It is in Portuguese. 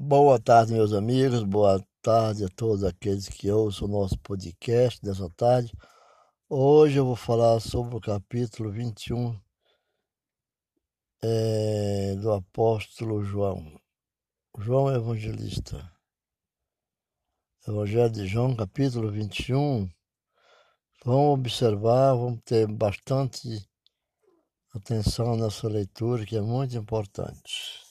Boa tarde, meus amigos. Boa tarde a todos aqueles que ouçam o nosso podcast dessa tarde. Hoje eu vou falar sobre o capítulo 21 é, do apóstolo João. João é Evangelista. Evangelho de João, capítulo 21. Vamos observar, vamos ter bastante atenção nessa leitura que é muito importante.